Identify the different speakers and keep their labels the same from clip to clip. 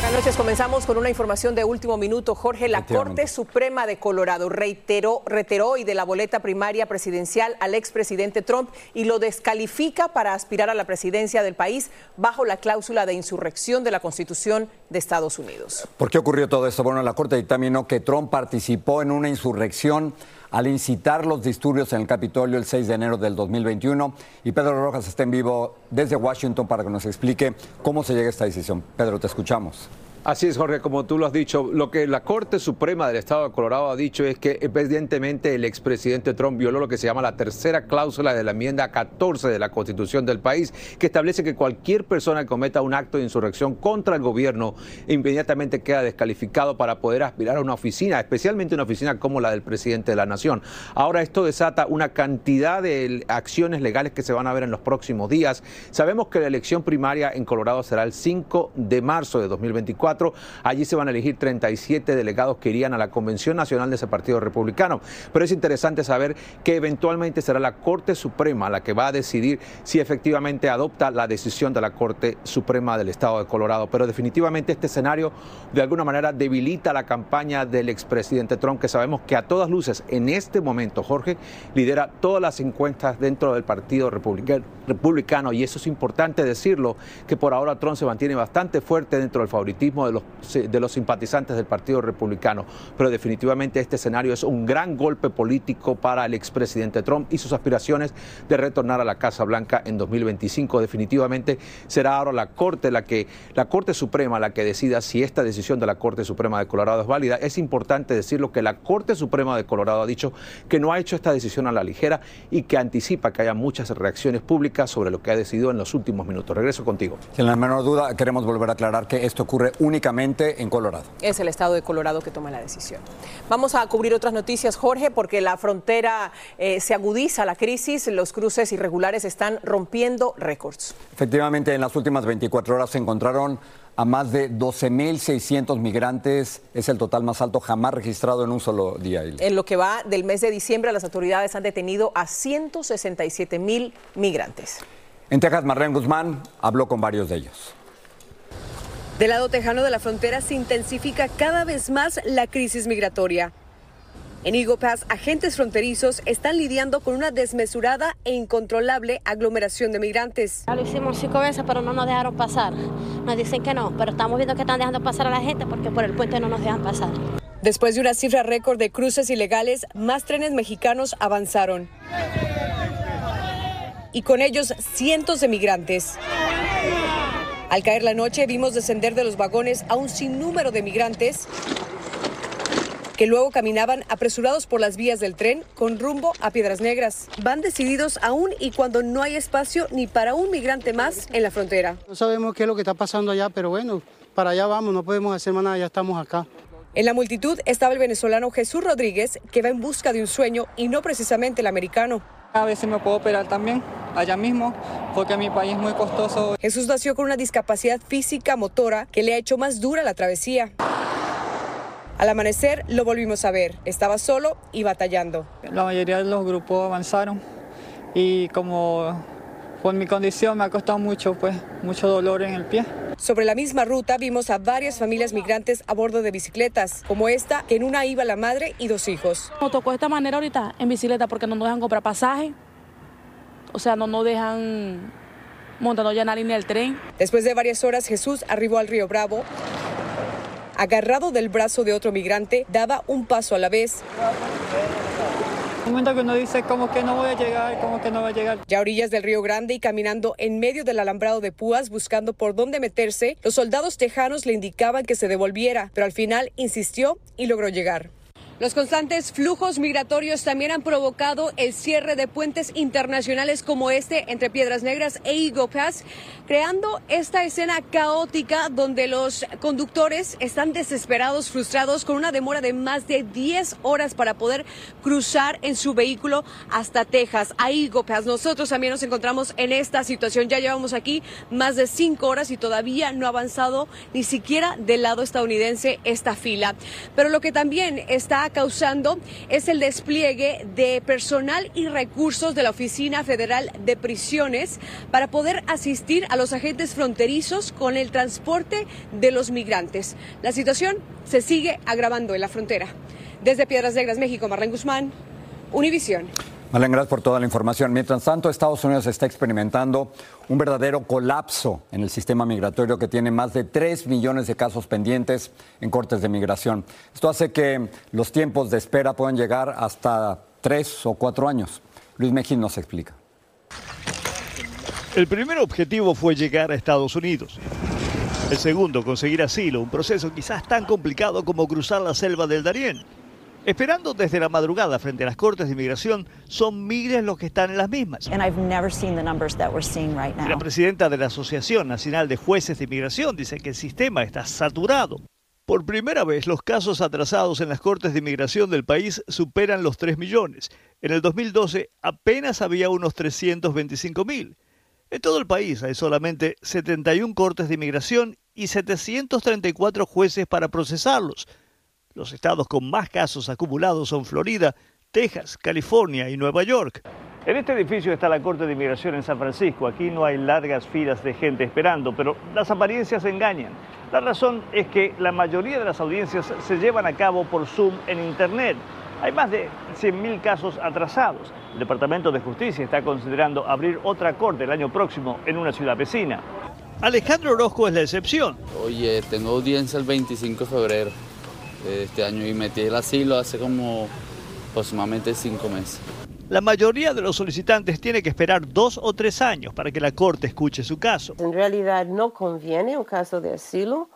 Speaker 1: Buenas noches, comenzamos con una información de último minuto. Jorge, la Corte Suprema de Colorado reiteró, reiteró y de la boleta primaria presidencial al expresidente Trump y lo descalifica para aspirar a la presidencia del país bajo la cláusula de insurrección de la Constitución de Estados Unidos.
Speaker 2: ¿Por qué ocurrió todo esto? Bueno, la Corte dictaminó que Trump participó en una insurrección al incitar los disturbios en el Capitolio el 6 de enero del 2021 y Pedro Rojas está en vivo desde Washington para que nos explique cómo se llega a esta decisión. Pedro, te escuchamos.
Speaker 3: Así es, Jorge, como tú lo has dicho, lo que la Corte Suprema del Estado de Colorado ha dicho es que evidentemente el expresidente Trump violó lo que se llama la tercera cláusula de la enmienda 14 de la Constitución del país, que establece que cualquier persona que cometa un acto de insurrección contra el gobierno inmediatamente queda descalificado para poder aspirar a una oficina, especialmente una oficina como la del presidente de la Nación. Ahora esto desata una cantidad de acciones legales que se van a ver en los próximos días. Sabemos que la elección primaria en Colorado será el 5 de marzo de 2024 Allí se van a elegir 37 delegados que irían a la Convención Nacional de ese Partido Republicano. Pero es interesante saber que eventualmente será la Corte Suprema la que va a decidir si efectivamente adopta la decisión de la Corte Suprema del Estado de Colorado. Pero definitivamente este escenario de alguna manera debilita la campaña del expresidente Trump, que sabemos que a todas luces en este momento, Jorge, lidera todas las encuestas dentro del Partido Republicano. Y eso es importante decirlo, que por ahora Trump se mantiene bastante fuerte dentro del favoritismo de los, de los simpatizantes del Partido Republicano. Pero definitivamente este escenario es un gran golpe político para el expresidente Trump y sus aspiraciones de retornar a la Casa Blanca en 2025. Definitivamente será ahora la Corte la que la Corte Suprema la que decida si esta decisión de la Corte Suprema de Colorado es válida. Es importante decirlo que la Corte Suprema de Colorado ha dicho que no ha hecho esta decisión a la ligera y que anticipa que haya muchas reacciones públicas sobre lo que ha decidido en los últimos minutos. Regreso contigo.
Speaker 2: Sin la menor duda, queremos volver a aclarar que esto ocurre únicamente en Colorado.
Speaker 1: Es el estado de Colorado que toma la decisión. Vamos a cubrir otras noticias, Jorge, porque la frontera eh, se agudiza la crisis, los cruces irregulares están rompiendo récords.
Speaker 2: Efectivamente, en las últimas 24 horas se encontraron a más de 12.600 migrantes. Es el total más alto jamás registrado en un solo día.
Speaker 1: En lo que va del mes de diciembre, las autoridades han detenido a 167 mil migrantes.
Speaker 2: En Texas, Marlene Guzmán habló con varios de ellos.
Speaker 4: Del lado tejano de la frontera se intensifica cada vez más la crisis migratoria. En Eagle Pass, agentes fronterizos están lidiando con una desmesurada e incontrolable aglomeración de migrantes.
Speaker 5: Lo hicimos cinco veces, pero no nos dejaron pasar. Nos dicen que no, pero estamos viendo que están dejando pasar a la gente porque por el puente no nos dejan pasar.
Speaker 4: Después de una cifra récord de cruces ilegales, más trenes mexicanos avanzaron. Y con ellos cientos de migrantes. Al caer la noche vimos descender de los vagones a un sinnúmero de migrantes que luego caminaban apresurados por las vías del tren con rumbo a Piedras Negras. Van decididos aún y cuando no hay espacio ni para un migrante más en la frontera.
Speaker 6: No sabemos qué es lo que está pasando allá, pero bueno, para allá vamos, no podemos hacer más nada, ya estamos acá.
Speaker 4: En la multitud estaba el venezolano Jesús Rodríguez, que va en busca de un sueño y no precisamente el americano.
Speaker 7: A veces me puedo operar también allá mismo, porque mi país es muy costoso.
Speaker 4: Jesús nació con una discapacidad física motora que le ha hecho más dura la travesía. Al amanecer lo volvimos a ver. Estaba solo y batallando.
Speaker 7: La mayoría de los grupos avanzaron y como por mi condición me ha costado mucho, pues, mucho dolor en el pie.
Speaker 4: Sobre la misma ruta vimos a varias familias migrantes a bordo de bicicletas, como esta, que en una iba la madre y dos hijos.
Speaker 8: Nos tocó de esta manera ahorita en bicicleta porque no nos dejan comprar pasaje, o sea, no nos dejan montando ya en la línea del tren.
Speaker 4: Después de varias horas, Jesús arribó al río Bravo. Agarrado del brazo de otro migrante, daba un paso a la vez.
Speaker 7: Un momento que uno dice como que no voy a llegar, como que no voy a llegar.
Speaker 4: Ya orillas del Río Grande y caminando en medio del alambrado de púas buscando por dónde meterse, los soldados tejanos le indicaban que se devolviera, pero al final insistió y logró llegar. Los constantes flujos migratorios también han provocado el cierre de puentes internacionales como este entre Piedras Negras e Pass, creando esta escena caótica donde los conductores están desesperados, frustrados, con una demora de más de 10 horas para poder cruzar en su vehículo hasta Texas, a Pass. Nosotros también nos encontramos en esta situación. Ya llevamos aquí más de 5 horas y todavía no ha avanzado ni siquiera del lado estadounidense esta fila. Pero lo que también está causando es el despliegue de personal y recursos de la Oficina Federal de Prisiones para poder asistir a los agentes fronterizos con el transporte de los migrantes. La situación se sigue agravando en la frontera. Desde Piedras Negras, México, Marlene Guzmán, Univisión.
Speaker 2: Marlene, gracias por toda la información. Mientras tanto, Estados Unidos está experimentando un verdadero colapso en el sistema migratorio que tiene más de 3 millones de casos pendientes en cortes de migración. Esto hace que los tiempos de espera puedan llegar hasta 3 o 4 años. Luis Mejín nos explica.
Speaker 9: El primer objetivo fue llegar a Estados Unidos. El segundo, conseguir asilo, un proceso quizás tan complicado como cruzar la selva del Darién. Esperando desde la madrugada frente a las cortes de inmigración, son miles los que están en las mismas. La presidenta de la Asociación Nacional de Jueces de Inmigración dice que el sistema está saturado. Por primera vez, los casos atrasados en las cortes de inmigración del país superan los 3 millones. En el 2012 apenas había unos 325 mil. En todo el país hay solamente 71 cortes de inmigración y 734 jueces para procesarlos. Los estados con más casos acumulados son Florida, Texas, California y Nueva York. En este edificio está la Corte de Inmigración en San Francisco. Aquí no hay largas filas de gente esperando, pero las apariencias engañan. La razón es que la mayoría de las audiencias se llevan a cabo por Zoom en Internet. Hay más de 100.000 casos atrasados. El Departamento de Justicia está considerando abrir otra corte el año próximo en una ciudad vecina. Alejandro Orozco es la excepción.
Speaker 10: Oye, tengo audiencia el 25 de febrero este año y metí el asilo hace como aproximadamente cinco meses.
Speaker 9: La mayoría de los solicitantes tiene que esperar dos o tres años para que la Corte escuche su caso.
Speaker 11: En realidad no conviene un caso de asilo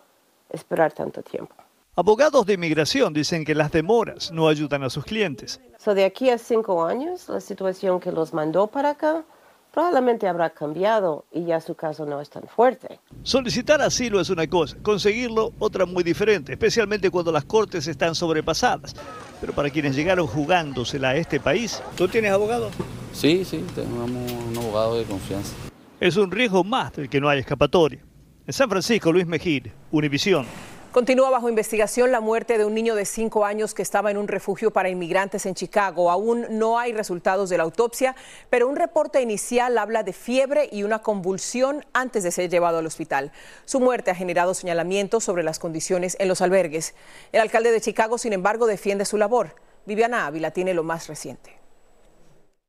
Speaker 11: esperar tanto tiempo.
Speaker 9: Abogados de inmigración dicen que las demoras no ayudan a sus clientes.
Speaker 11: So de aquí a cinco años, la situación que los mandó para acá probablemente habrá cambiado y ya su caso no es tan fuerte.
Speaker 9: Solicitar asilo es una cosa, conseguirlo otra muy diferente, especialmente cuando las cortes están sobrepasadas. Pero para quienes llegaron jugándosela a este país, ¿tú tienes abogado?
Speaker 10: Sí, sí, tenemos un abogado de confianza.
Speaker 9: Es un riesgo más del que no hay escapatoria. En San Francisco, Luis Mejir, Univisión.
Speaker 1: Continúa bajo investigación la muerte de un niño de cinco años que estaba en un refugio para inmigrantes en Chicago. Aún no hay resultados de la autopsia, pero un reporte inicial habla de fiebre y una convulsión antes de ser llevado al hospital. Su muerte ha generado señalamientos sobre las condiciones en los albergues. El alcalde de Chicago, sin embargo, defiende su labor. Viviana Ávila tiene lo más reciente.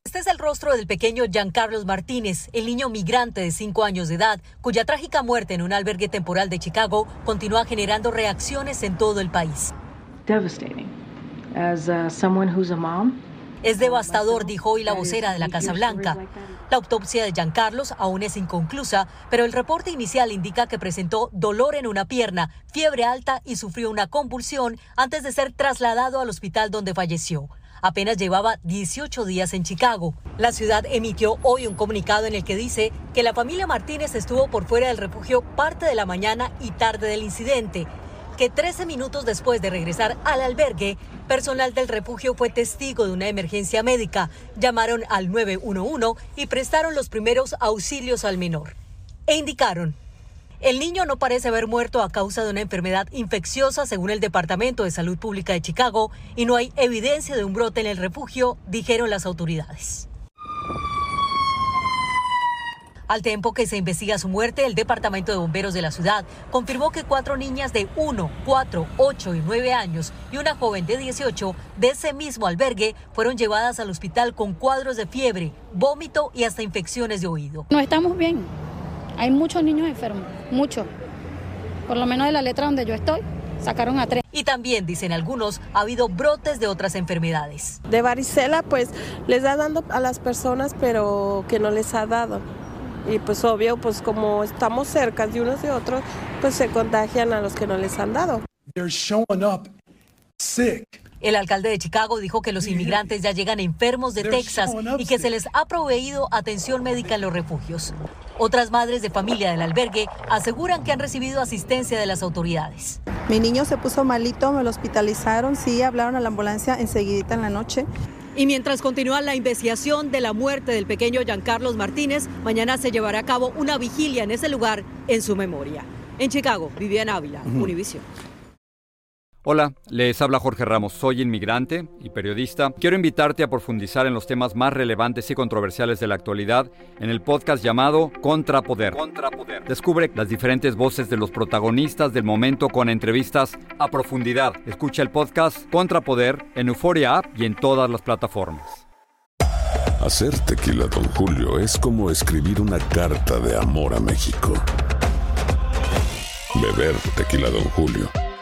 Speaker 12: Este es el rostro del pequeño Giancarlos Martínez, el niño migrante de 5 años de edad, cuya trágica muerte en un albergue temporal de Chicago continúa generando reacciones en todo el país. Es devastador, dijo hoy la vocera de la Casa Blanca. La autopsia de Giancarlos aún es inconclusa, pero el reporte inicial indica que presentó dolor en una pierna, fiebre alta y sufrió una convulsión antes de ser trasladado al hospital donde falleció apenas llevaba 18 días en Chicago. La ciudad emitió hoy un comunicado en el que dice que la familia Martínez estuvo por fuera del refugio parte de la mañana y tarde del incidente. que 13 minutos después de regresar al albergue, personal del refugio fue testigo de una emergencia médica. Llamaron al 911 y prestaron los primeros auxilios al menor. E indicaron el niño no parece haber muerto a causa de una enfermedad infecciosa, según el Departamento de Salud Pública de Chicago, y no hay evidencia de un brote en el refugio, dijeron las autoridades. Al tiempo que se investiga su muerte, el Departamento de Bomberos de la ciudad confirmó que cuatro niñas de 1, 4, 8 y 9 años y una joven de 18 de ese mismo albergue fueron llevadas al hospital con cuadros de fiebre, vómito y hasta infecciones de oído.
Speaker 13: No estamos bien. Hay muchos niños enfermos, muchos. Por lo menos de la letra donde yo estoy, sacaron a tres.
Speaker 12: Y también, dicen algunos, ha habido brotes de otras enfermedades.
Speaker 14: De varicela, pues les da dando a las personas, pero que no les ha dado. Y pues obvio, pues como estamos cerca de unos y otros, pues se contagian a los que no les han dado.
Speaker 12: El alcalde de Chicago dijo que los inmigrantes ya llegan enfermos de Texas y que se les ha proveído atención médica en los refugios. Otras madres de familia del albergue aseguran que han recibido asistencia de las autoridades.
Speaker 15: Mi niño se puso malito, me lo hospitalizaron, sí, hablaron a la ambulancia enseguidita en la noche.
Speaker 12: Y mientras continúa la investigación de la muerte del pequeño Giancarlos Martínez, mañana se llevará a cabo una vigilia en ese lugar en su memoria. En Chicago, Viviana Ávila, Univision.
Speaker 2: Hola, les habla Jorge Ramos, soy inmigrante y periodista. Quiero invitarte a profundizar en los temas más relevantes y controversiales de la actualidad en el podcast llamado Contrapoder. Contrapoder. Descubre las diferentes voces de los protagonistas del momento con entrevistas a profundidad. Escucha el podcast Contrapoder en Euforia App y en todas las plataformas.
Speaker 16: Hacer tequila, don Julio, es como escribir una carta de amor a México. Beber tequila, don Julio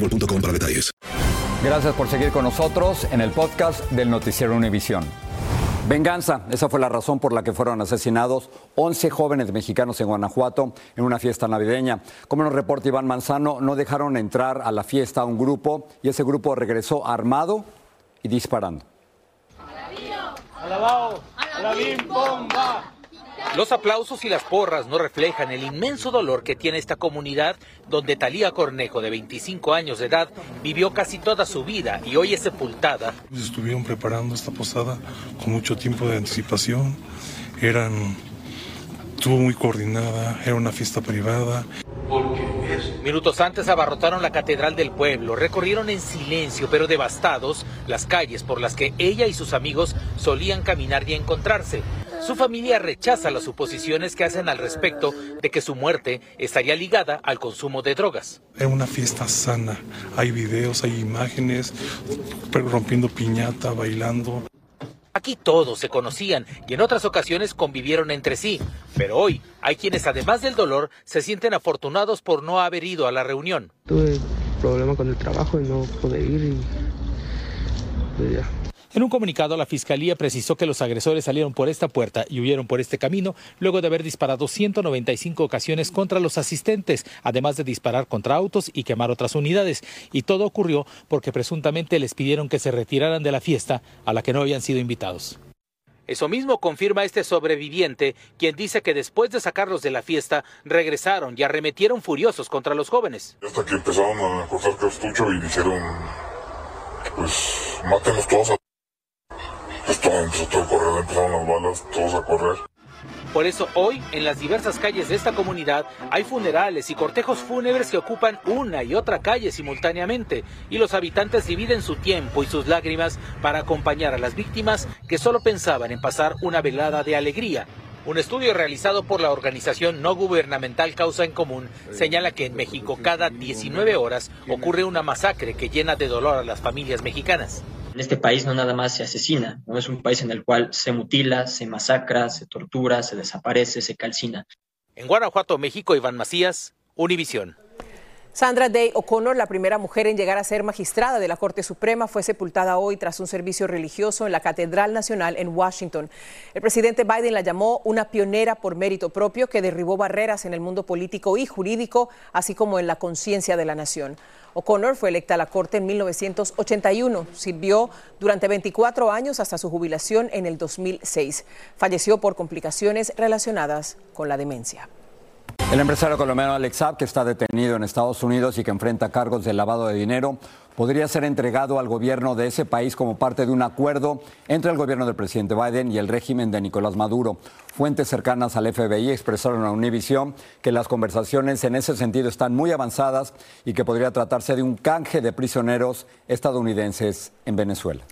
Speaker 17: boostmobile.com para detalles.
Speaker 2: Gracias por seguir con nosotros en el podcast del Noticiero Univisión. Venganza, esa fue la razón por la que fueron asesinados 11 jóvenes mexicanos en Guanajuato en una fiesta navideña. Como nos reporta Iván Manzano, no dejaron entrar a la fiesta a un grupo y ese grupo regresó armado y disparando.
Speaker 18: Alabao, alabim, bomba. Los aplausos y las porras no reflejan el inmenso dolor que tiene esta comunidad donde Talía Cornejo, de 25 años de edad, vivió casi toda su vida y hoy es sepultada.
Speaker 19: Estuvieron preparando esta posada con mucho tiempo de anticipación. Eran estuvo muy coordinada, era una fiesta privada.
Speaker 18: Minutos antes abarrotaron la catedral del pueblo, recorrieron en silencio pero devastados las calles por las que ella y sus amigos solían caminar y encontrarse. Su familia rechaza las suposiciones que hacen al respecto de que su muerte estaría ligada al consumo de drogas.
Speaker 19: Era una fiesta sana, hay videos, hay imágenes, rompiendo piñata, bailando.
Speaker 18: Aquí todos se conocían y en otras ocasiones convivieron entre sí, pero hoy hay quienes además del dolor se sienten afortunados por no haber ido a la reunión.
Speaker 20: Tuve problema con el trabajo y no pude ir y pues ya.
Speaker 18: En un comunicado, la Fiscalía precisó que los agresores salieron por esta puerta y huyeron por este camino luego de haber disparado 195 ocasiones contra los asistentes, además de disparar contra autos y quemar otras unidades. Y todo ocurrió porque presuntamente les pidieron que se retiraran de la fiesta a la que no habían sido invitados. Eso mismo confirma este sobreviviente, quien dice que después de sacarlos de la fiesta, regresaron y arremetieron furiosos contra los jóvenes.
Speaker 21: Hasta que empezaron a cortar cartucho y dijeron, pues, mátenlos todos a pues a correr, todos a correr.
Speaker 18: Por eso hoy, en las diversas calles de esta comunidad, hay funerales y cortejos fúnebres que ocupan una y otra calle simultáneamente, y los habitantes dividen su tiempo y sus lágrimas para acompañar a las víctimas que solo pensaban en pasar una velada de alegría. Un estudio realizado por la organización no gubernamental Causa en Común señala que en México cada 19 horas ocurre una masacre que llena de dolor a las familias mexicanas.
Speaker 22: En este país no nada más se asesina, no es un país en el cual se mutila, se masacra, se tortura, se desaparece, se calcina.
Speaker 18: En Guanajuato, México, Iván Macías, Univisión.
Speaker 1: Sandra Day O'Connor, la primera mujer en llegar a ser magistrada de la Corte Suprema, fue sepultada hoy tras un servicio religioso en la Catedral Nacional en Washington. El presidente Biden la llamó una pionera por mérito propio que derribó barreras en el mundo político y jurídico, así como en la conciencia de la nación. O'Connor fue electa a la Corte en 1981. Sirvió durante 24 años hasta su jubilación en el 2006. Falleció por complicaciones relacionadas con la demencia.
Speaker 2: El empresario colombiano Alex Saab, que está detenido en Estados Unidos y que enfrenta cargos de lavado de dinero, podría ser entregado al gobierno de ese país como parte de un acuerdo entre el gobierno del presidente Biden y el régimen de Nicolás Maduro. Fuentes cercanas al FBI expresaron a Univision que las conversaciones en ese sentido están muy avanzadas y que podría tratarse de un canje de prisioneros estadounidenses en Venezuela.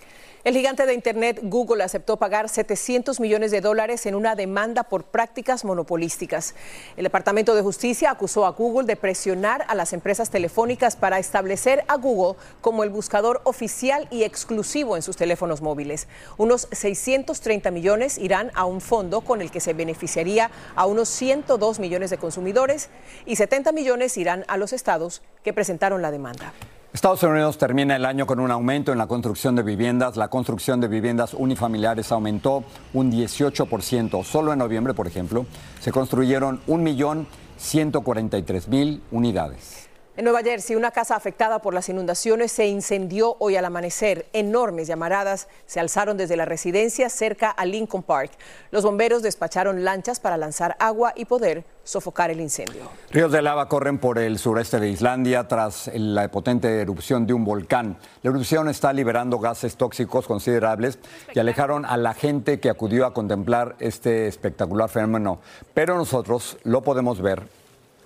Speaker 1: El gigante de Internet Google aceptó pagar 700 millones de dólares en una demanda por prácticas monopolísticas. El Departamento de Justicia acusó a Google de presionar a las empresas telefónicas para establecer a Google como el buscador oficial y exclusivo en sus teléfonos móviles. Unos 630 millones irán a un fondo con el que se beneficiaría a unos 102 millones de consumidores y 70 millones irán a los estados que presentaron la demanda.
Speaker 2: Estados Unidos termina el año con un aumento en la construcción de viviendas. La construcción de viviendas unifamiliares aumentó un 18%. Solo en noviembre, por ejemplo, se construyeron 1.143.000 unidades.
Speaker 1: En Nueva Jersey, una casa afectada por las inundaciones se incendió hoy al amanecer. Enormes llamaradas se alzaron desde la residencia cerca a Lincoln Park. Los bomberos despacharon lanchas para lanzar agua y poder sofocar el incendio.
Speaker 2: Ríos de lava corren por el sureste de Islandia tras la potente erupción de un volcán. La erupción está liberando gases tóxicos considerables y alejaron a la gente que acudió a contemplar este espectacular fenómeno. Pero nosotros lo podemos ver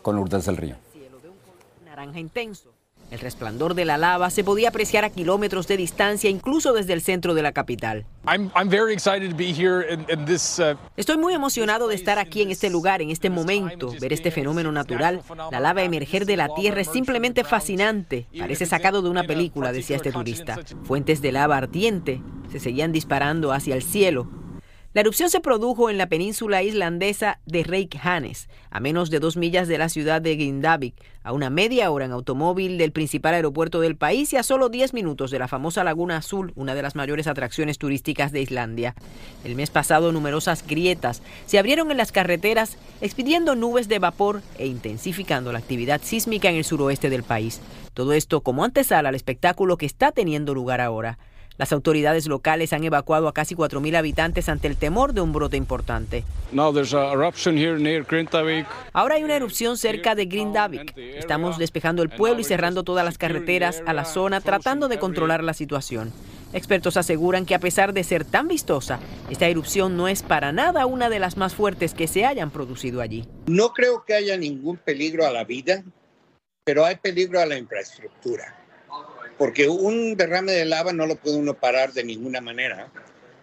Speaker 2: con Lourdes del Río
Speaker 23: naranja intenso. El resplandor de la lava se podía apreciar a kilómetros de distancia, incluso desde el centro de la capital. Estoy muy emocionado de estar aquí en este lugar, en este momento, ver este fenómeno natural. La lava emerger de la tierra es simplemente fascinante. Parece sacado de una película, decía este turista. Fuentes de lava ardiente se seguían disparando hacia el cielo. La erupción se produjo en la península islandesa de Reykjanes, a menos de dos millas de la ciudad de Grindavik, a una media hora en automóvil del principal aeropuerto del país y a solo 10 minutos de la famosa Laguna Azul, una de las mayores atracciones turísticas de Islandia. El mes pasado numerosas grietas se abrieron en las carreteras, expidiendo nubes de vapor e intensificando la actividad sísmica en el suroeste del país. Todo esto como antesala al espectáculo que está teniendo lugar ahora. Las autoridades locales han evacuado a casi 4.000 habitantes ante el temor de un brote importante. Ahora hay una erupción cerca de Grindavik. Estamos despejando el pueblo y cerrando todas las carreteras a la zona tratando de controlar la situación. Expertos aseguran que a pesar de ser tan vistosa, esta erupción no es para nada una de las más fuertes que se hayan producido allí.
Speaker 24: No creo que haya ningún peligro a la vida, pero hay peligro a la infraestructura porque un derrame de lava no lo puede uno parar de ninguna manera.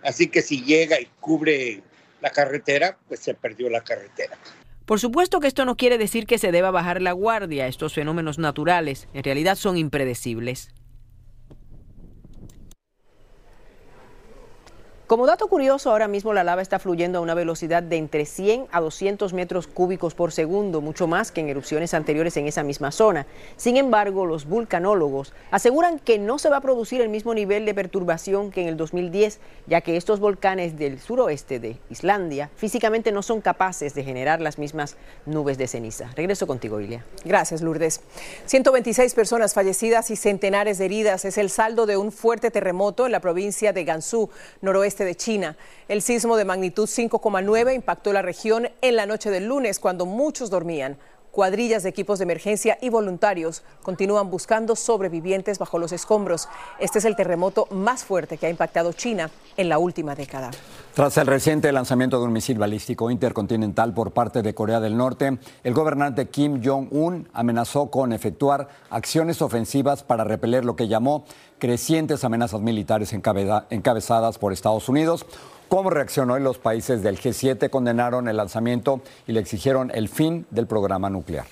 Speaker 24: Así que si llega y cubre la carretera, pues se perdió la carretera.
Speaker 23: Por supuesto que esto no quiere decir que se deba bajar la guardia. Estos fenómenos naturales en realidad son impredecibles. Como dato curioso, ahora mismo la lava está fluyendo a una velocidad de entre 100 a 200 metros cúbicos por segundo, mucho más que en erupciones anteriores en esa misma zona. Sin embargo, los vulcanólogos aseguran que no se va a producir el mismo nivel de perturbación que en el 2010, ya que estos volcanes del suroeste de Islandia físicamente no son capaces de generar las mismas nubes de ceniza. Regreso contigo, Ilia.
Speaker 1: Gracias, Lourdes. 126 personas fallecidas y centenares de heridas es el saldo de un fuerte terremoto en la provincia de Gansu, noroeste de China. El sismo de magnitud 5,9 impactó la región en la noche del lunes cuando muchos dormían. Cuadrillas de equipos de emergencia y voluntarios continúan buscando sobrevivientes bajo los escombros. Este es el terremoto más fuerte que ha impactado China en la última década.
Speaker 2: Tras el reciente lanzamiento de un misil balístico intercontinental por parte de Corea del Norte, el gobernante Kim Jong-un amenazó con efectuar acciones ofensivas para repeler lo que llamó crecientes amenazas militares encabezadas por Estados Unidos. ¿Cómo reaccionó y los países del G7 condenaron el lanzamiento y le exigieron el fin del programa nuclear?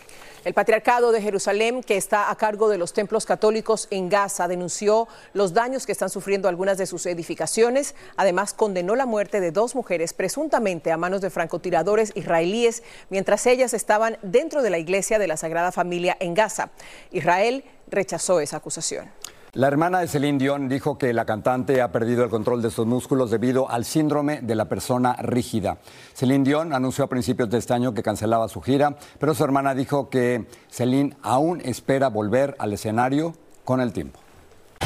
Speaker 1: El Patriarcado de Jerusalén, que está a cargo de los templos católicos en Gaza, denunció los daños que están sufriendo algunas de sus edificaciones. Además, condenó la muerte de dos mujeres presuntamente a manos de francotiradores israelíes mientras ellas estaban dentro de la iglesia de la Sagrada Familia en Gaza. Israel rechazó esa acusación.
Speaker 2: La hermana de Celine Dion dijo que la cantante ha perdido el control de sus músculos debido al síndrome de la persona rígida. Celine Dion anunció a principios de este año que cancelaba su gira, pero su hermana dijo que Celine aún espera volver al escenario con el tiempo.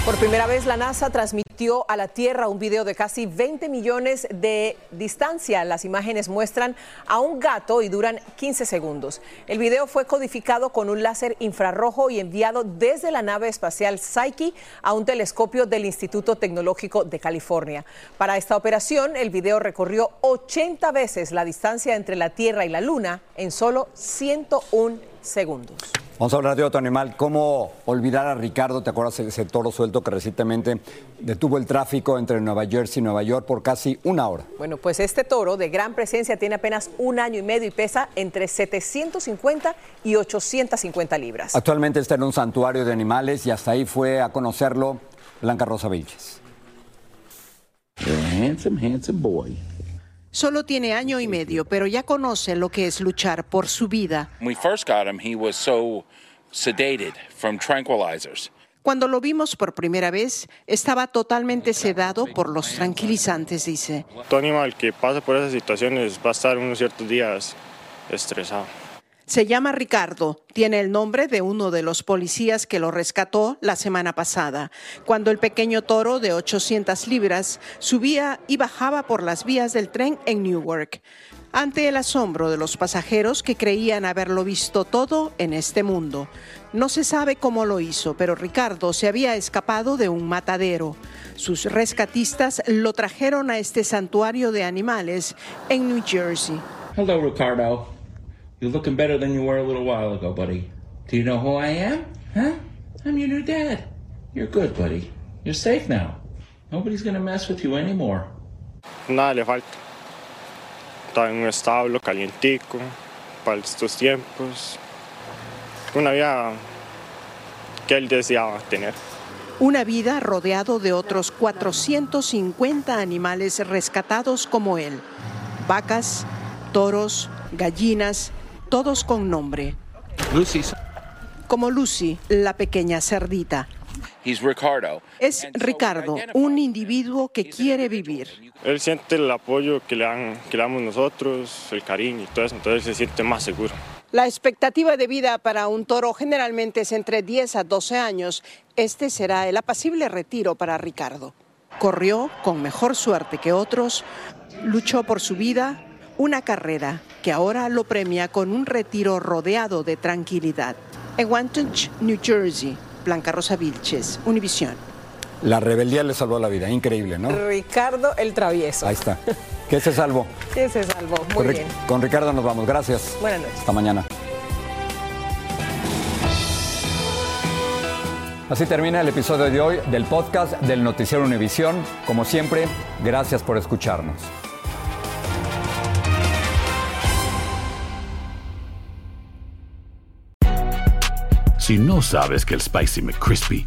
Speaker 1: Por primera vez la NASA transmitió a la Tierra un video de casi 20 millones de distancia. Las imágenes muestran a un gato y duran 15 segundos. El video fue codificado con un láser infrarrojo y enviado desde la nave espacial Psyche a un telescopio del Instituto Tecnológico de California. Para esta operación, el video recorrió 80 veces la distancia entre la Tierra y la Luna en solo 101 segundos.
Speaker 2: Vamos a hablar de otro animal. ¿Cómo olvidar a Ricardo? ¿Te acuerdas ese toro suelto que recientemente detuvo el tráfico entre Nueva Jersey y Nueva York por casi una hora?
Speaker 1: Bueno, pues este toro de gran presencia tiene apenas un año y medio y pesa entre 750 y 850 libras.
Speaker 2: Actualmente está en un santuario de animales y hasta ahí fue a conocerlo Blanca Rosa Vilches.
Speaker 25: handsome, handsome boy. Solo tiene año y medio, pero ya conoce lo que es luchar por su vida. Cuando lo vimos por primera vez, estaba totalmente sedado por los tranquilizantes, dice.
Speaker 26: Todo animal que pasa por esas situaciones va a estar unos ciertos días estresado.
Speaker 25: Se llama Ricardo, tiene el nombre de uno de los policías que lo rescató la semana pasada, cuando el pequeño toro de 800 libras subía y bajaba por las vías del tren en Newark, ante el asombro de los pasajeros que creían haberlo visto todo en este mundo. No se sabe cómo lo hizo, pero Ricardo se había escapado de un matadero. Sus rescatistas lo trajeron a este santuario de animales en New Jersey.
Speaker 27: Hello, Ricardo. You're looking better than you were a little while ago, buddy. Do you know who I am? Huh? I'm your new dad. You're good, buddy. You're safe now. Nobody's gonna mess with you anymore.
Speaker 26: Nada le falta. Está en un establo calientico para estos tiempos. Una vida que él deseaba tener.
Speaker 25: Una vida rodeado de otros 450 animales rescatados como él. Vacas, toros, gallinas, todos con nombre.
Speaker 27: Lucy.
Speaker 25: Como Lucy, la pequeña cerdita.
Speaker 27: Ricardo.
Speaker 25: Es Ricardo, un individuo que quiere vivir.
Speaker 26: Él siente el apoyo que le, dan, que le damos nosotros, el cariño y todo eso, entonces se siente más seguro.
Speaker 25: La expectativa de vida para un toro generalmente es entre 10 a 12 años. Este será el apacible retiro para Ricardo. Corrió con mejor suerte que otros, luchó por su vida, una carrera que ahora lo premia con un retiro rodeado de tranquilidad. En Wantage, New Jersey, Blanca Rosa Vilches, Univisión.
Speaker 2: La rebeldía le salvó la vida, increíble, ¿no?
Speaker 1: Ricardo el travieso.
Speaker 2: Ahí está. ¿Qué se salvó?
Speaker 1: ¿Qué se salvó? Muy
Speaker 2: con,
Speaker 1: bien.
Speaker 2: Con Ricardo nos vamos. Gracias.
Speaker 1: Buenas noches.
Speaker 2: Hasta mañana. Así termina el episodio de hoy del podcast del Noticiero Univisión. Como siempre, gracias por escucharnos.
Speaker 28: Si no sabes que el Spicy McCrispy